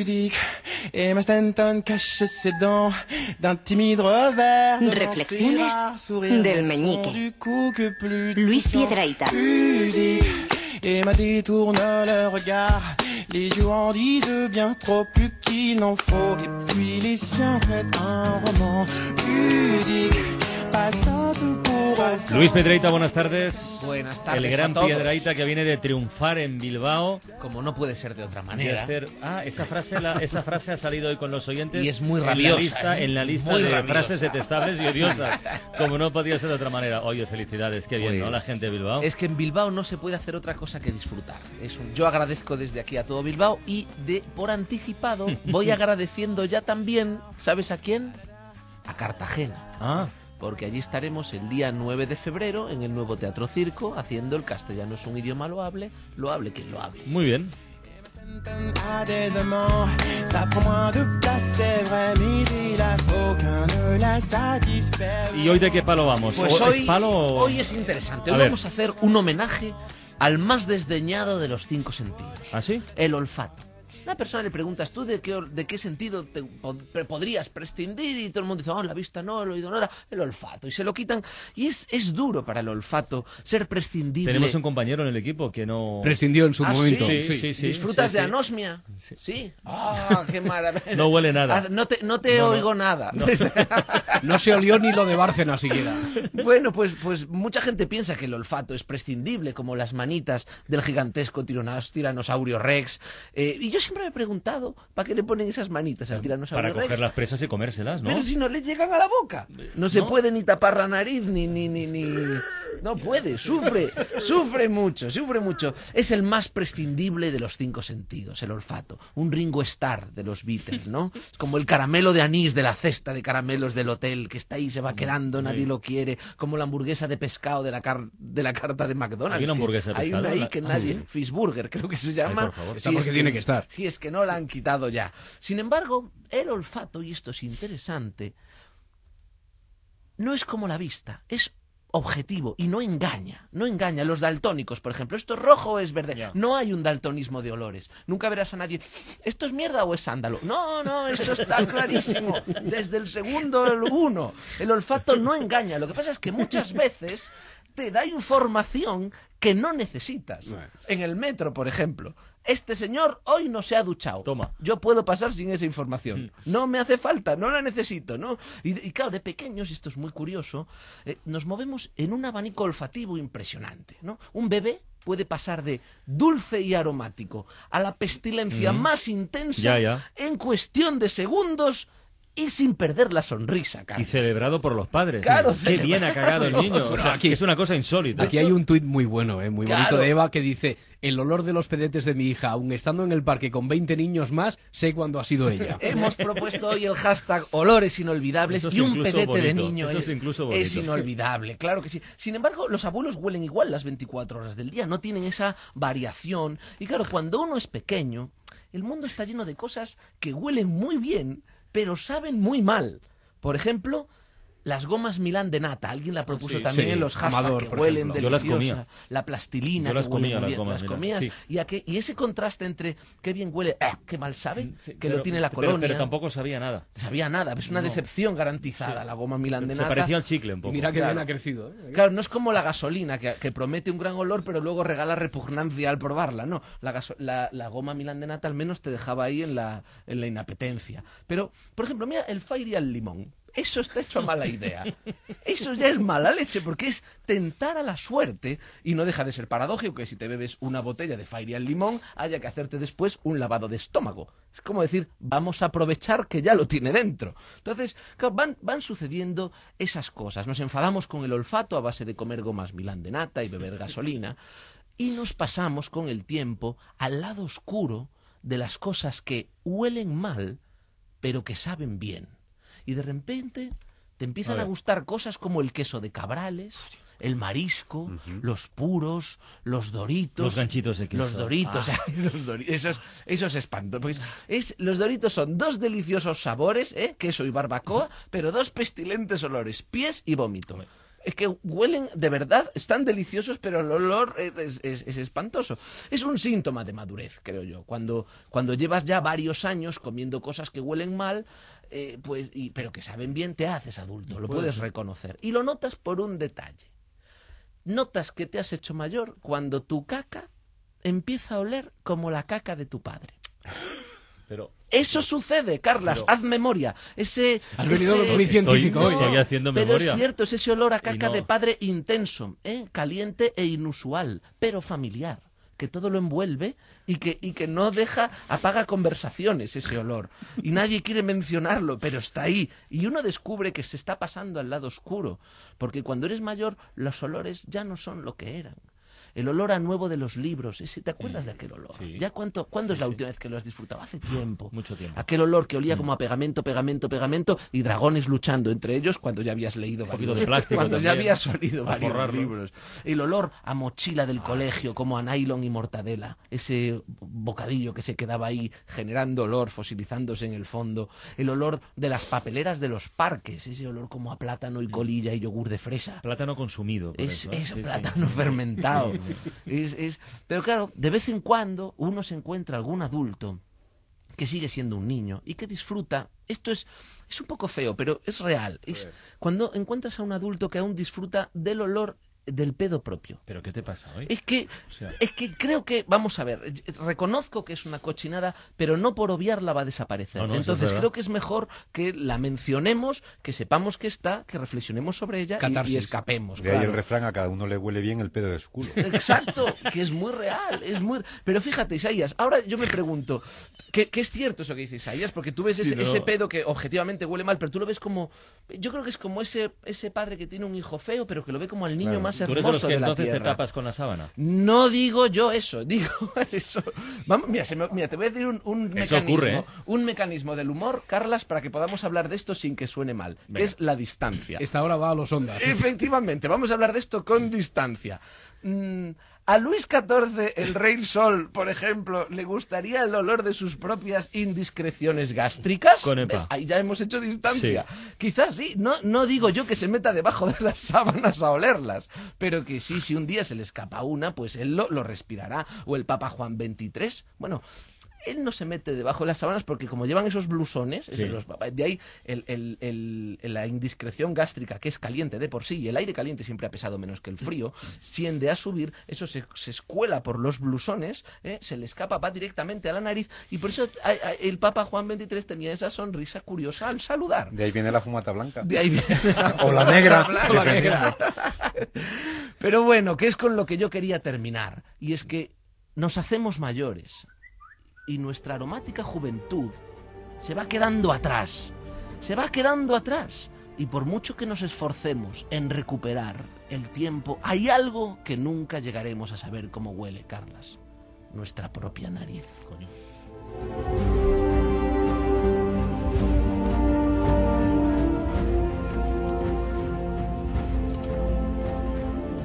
pudique. Emma Stanton cache ses dents d'un timide revers. Reflexiones del meñique. du cou que plus Luis touchant. Piedrahita. Pudique. Emma détourne le regard. Les yeux en disent bien trop plus qu'il n'en faut. Et puis les siens se mettent un roman. Pudique. Luis Piedrahita, buenas tardes. Buenas tardes El gran a todos. Piedrahita que viene de triunfar en Bilbao. Como no puede ser de otra de manera. hacer- Ah, esa frase, la- esa frase ha salido hoy con los oyentes. Y es muy en la rabiosa, lista, ¿eh? en la lista de rabiosa. frases detestables y odiosas. Como no podía ser de otra manera. Oye, felicidades, qué bien, ¿no? Pues, La gente de Bilbao. Es que en Bilbao no se puede hacer otra cosa que disfrutar. Es un- yo agradezco desde aquí a todo Bilbao y de por anticipado voy agradeciendo ya también, ¿sabes a quién? A Cartagena. Ah, Porque allí estaremos el día 9 de febrero en el nuevo Teatro Circo haciendo el castellano es un idioma loable, lo hable quien lo hable. muy bien. ¿Y hoy de qué palo vamos? Pues ¿O- hoy, ¿Es palo o- hoy es interesante. A Hoy ver. vamos a hacer un homenaje al más desdeñado de los cinco sentidos. ¿Ah, sí? el olfato. Una persona le preguntas tú de qué, or- de qué sentido te podrías prescindir y todo el mundo dice, oh, la vista no, el oído no era, el olfato. Y se lo quitan. Y es, es duro para el olfato ser prescindible. Tenemos un compañero en el equipo que no... Prescindió en su Ah, momento. Sí, sí. sí, sí. ¿Disfrutas sí, de anosmia? Sí. Sí. ¡Ah, qué maravilla! No huele nada. Ah, No te, no te No, no. oigo nada. No se olió ni lo de Bárcena siquiera. Bueno, pues, pues mucha gente piensa que el olfato es prescindible, como las manitas del gigantesco tiranos- tiranosaurio Rex. Eh, y yo siempre me he preguntado, ¿para qué le ponen esas manitas al tiranosaurio Para Rex? coger las presas y comérselas, ¿no? Pero si no le llegan a la boca. No se ¿No? puede ni tapar la nariz, ni, ni, ni, ni... No puede, sufre, sufre mucho, sufre mucho. Es el más prescindible de los cinco sentidos, el olfato. Un Ringo Starr de los Beatles, ¿no? Es como el caramelo de anís de la cesta de caramelos del hotel, que está ahí, se va quedando, nadie lo quiere. Como la hamburguesa de pescado de la, car- de la carta de McDonald's. Hay una que hamburguesa de Hay pescado, una ahí que ah, nadie... ¿sí? Fishburger, creo que se llama. por favor. Está porque tiene que estar. Si es que no la han quitado ya. Sin embargo, el olfato, y esto es interesante, no es como la vista, es objetivo y no engaña, no engaña. Los daltónicos, por ejemplo, esto es rojo o es verde. No hay un daltonismo de olores. Nunca verás a nadie, ¿esto es mierda o es sándalo? No, no, eso está clarísimo. Desde el segundo el uno. El olfato no engaña. Lo que pasa es que muchas veces te da información que no necesitas. Bueno. En el metro, por ejemplo. Este señor hoy no se ha duchado. Toma. Yo puedo pasar sin esa información. No me hace falta, no la necesito, ¿no? Y, y claro, de pequeños, y esto es muy curioso, eh, nos movemos en un abanico olfativo impresionante, ¿no? Un bebé puede pasar de dulce y aromático a la pestilencia más intensa Ya, ya. en cuestión de segundos y sin perder la sonrisa, Y Carlos. celebrado por los padres. Claro, Qué bien ha cagado el niño. O Bueno, sea, aquí- es una cosa insólita. Aquí hay un tuit muy bueno, eh, muy bonito Claro. de Eva que dice, el olor de los pedetes de mi hija, aun estando en el parque con 20 niños más, sé cuándo ha sido ella. Hemos propuesto hoy el hashtag olores inolvidables Eso y un pedete de niño eso es incluso es inolvidable, claro que sí. Sin embargo, los abuelos huelen igual las 24 horas del día, no tienen esa variación. Y claro, cuando uno es pequeño, el mundo está lleno de cosas que huelen muy bien, pero saben muy mal. Por ejemplo, las gomas Milán de nata. Alguien la propuso sí, también sí. en los hashtags que huelen deliciosa. La plastilina Yo las que huele comía, muy las bien. gomas las Milán, comías. sí. Y, ese contraste entre qué bien huele, ¡ah, qué mal sabe, Sí, que pero- lo tiene la pero- colonia. Pero, tampoco sabía nada. Sabía nada, es una No. decepción garantizada la goma Milán de Se nata. parecía al chicle un Y poco. mira que Claro. bien ha crecido. ¿eh? Claro, no es como la gasolina, que, que promete un gran olor, pero luego regala repugnancia al probarla. No, la, gaso- la, la goma Milán de nata al menos te dejaba ahí en la, en la inapetencia. Pero, por ejemplo, mira el Fairy al limón. Eso está hecho a mala idea. Eso ya es mala leche, porque es tentar a la suerte y no deja de ser paradójico que si te bebes una botella de Fairy al limón haya que hacerte después un lavado de estómago. Es como decir, vamos a aprovechar que ya lo tiene dentro. Entonces, van, van sucediendo esas cosas. Nos enfadamos con el olfato a base de comer gomas Milán de nata y beber gasolina y nos pasamos con el tiempo al lado oscuro de las cosas que huelen mal, pero que saben bien. Y de repente te empiezan A gustar cosas como el queso de cabrales, el marisco, los puros, los doritos. Los ganchitos de queso. Los doritos, Ah. ay, los dori- eso, es, eso es espanto. Pues es, los doritos son dos deliciosos sabores, ¿eh? queso y barbacoa, pero dos pestilentes olores, pies y vómito. Es que huelen de verdad, están deliciosos, pero el olor es, es- es espantoso. Es un síntoma de madurez, creo yo. Cuando, cuando llevas ya varios años comiendo cosas que huelen mal, eh, pues, y- pero que saben bien, te haces adulto, lo Puede puedes ser. reconocer. Y lo notas por un detalle. Notas que te has hecho mayor cuando tu caca empieza a oler como la caca de tu padre. Pero Eso sucede, Carlas, Pero- haz memoria. Ese, Has venido ese- muy estoy, científico hoy. estoy haciendo pero memoria. es cierto, es ese olor a caca no. de padre intenso, ¿eh? caliente e inusual, pero familiar, que todo lo envuelve y que, y que no deja, apaga conversaciones ese olor. Y nadie quiere mencionarlo, pero está ahí. Y uno descubre que se está pasando al lado oscuro, porque cuando eres mayor los olores ya no son lo que eran. El olor a nuevo de los libros, ese, ¿te acuerdas de aquel olor? Sí. ¿Ya cuánto, ¿Cuándo Sí, es la sí. última vez que lo has disfrutado? Hace tiempo. Mucho tiempo. Aquel olor que Mm. olía como a pegamento, pegamento, pegamento y dragones luchando entre ellos cuando ya habías leído varios de plástico cuando ya habías A varios forrarlo. libros. El olor a mochila del colegio como a nylon y mortadela, ese bocadillo que se quedaba ahí generando olor, fosilizándose en el fondo, el olor de las papeleras de los parques, ese olor como a plátano y colilla y yogur de fresa. Plátano consumido. Es, eso, ¿eh? es Sí, sí. plátano fermentado. Es, es- Pero claro, de vez en cuando uno se encuentra algún adulto que sigue siendo un niño y que disfruta. Esto es, es un poco feo, pero es real. Es cuando encuentras a un adulto que aún disfruta del olor del pedo propio. ¿Pero qué te pasa hoy? Es que, O sea- es que creo que, vamos a ver, reconozco que es una cochinada, pero no por obviarla va a desaparecer. No, no, Entonces creo que es mejor que la mencionemos, que sepamos que está, que reflexionemos sobre ella y- escapemos. De ahí el refrán, a cada uno le huele bien el pedo de su culo. Exacto, que es muy real, es muy... Pero fíjate, Isaías, ahora yo me pregunto, que es cierto eso que dice Isaías, porque tú ves Sí, ese, no. ese pedo que objetivamente huele mal, pero tú lo ves como... Yo creo que es como ese, ese padre que tiene un hijo feo, pero que lo ve como al niño Claro. más Tú eres de los hermoso que de la entonces te tapas con la sábana. No digo yo eso, digo eso. Vamos, mira, se me- mira, te voy a decir un, mecanismo, ocurre, ¿eh? un mecanismo del humor, Carlas, para que podamos hablar de esto sin que suene mal, que Venga. es la distancia. Esta hora va a los ondas. Efectivamente, vamos a hablar de esto con distancia. Mm, a Luis XIV, el rey sol, por ejemplo, ¿le gustaría el olor de sus propias indiscreciones gástricas? Con. Ahí ya hemos hecho distancia. Sí. Quizás sí, no, no digo yo que se meta debajo de las sábanas a olerlas, pero que sí, si un día se le escapa una, pues él lo, lo respirará. O el Papa Juan XXIII, bueno... Él no se mete debajo de las sábanas porque como llevan esos blusones, Sí. esos- de ahí el- el- el- la indiscreción gástrica, que es caliente de por sí, y el aire caliente siempre ha pesado menos que el frío, tiende a subir, eso se, se escuela por los blusones, ¿eh? se le escapa, va directamente a la nariz, y por eso a- a- el Papa Juan XXIII tenía esa sonrisa curiosa al saludar. De ahí viene la fumata blanca. De ahí viene O la negra. O la dependiendo. Pero bueno, que es con lo que yo quería terminar. Y es que nos hacemos mayores. Y nuestra aromática juventud se va quedando atrás. Se va quedando atrás. Y por mucho que nos esforcemos en recuperar el tiempo, hay algo que nunca llegaremos a saber cómo huele, Carlas. Nuestra propia nariz. Coño.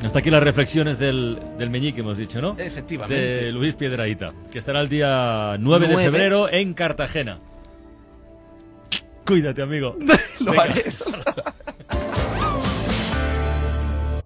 Hasta aquí las reflexiones del, del Meñique, hemos dicho, ¿no? Efectivamente. De Luis Piedraíta, que estará el día 9 de Nueve. febrero en Cartagena. Cuídate, amigo. Lo haré.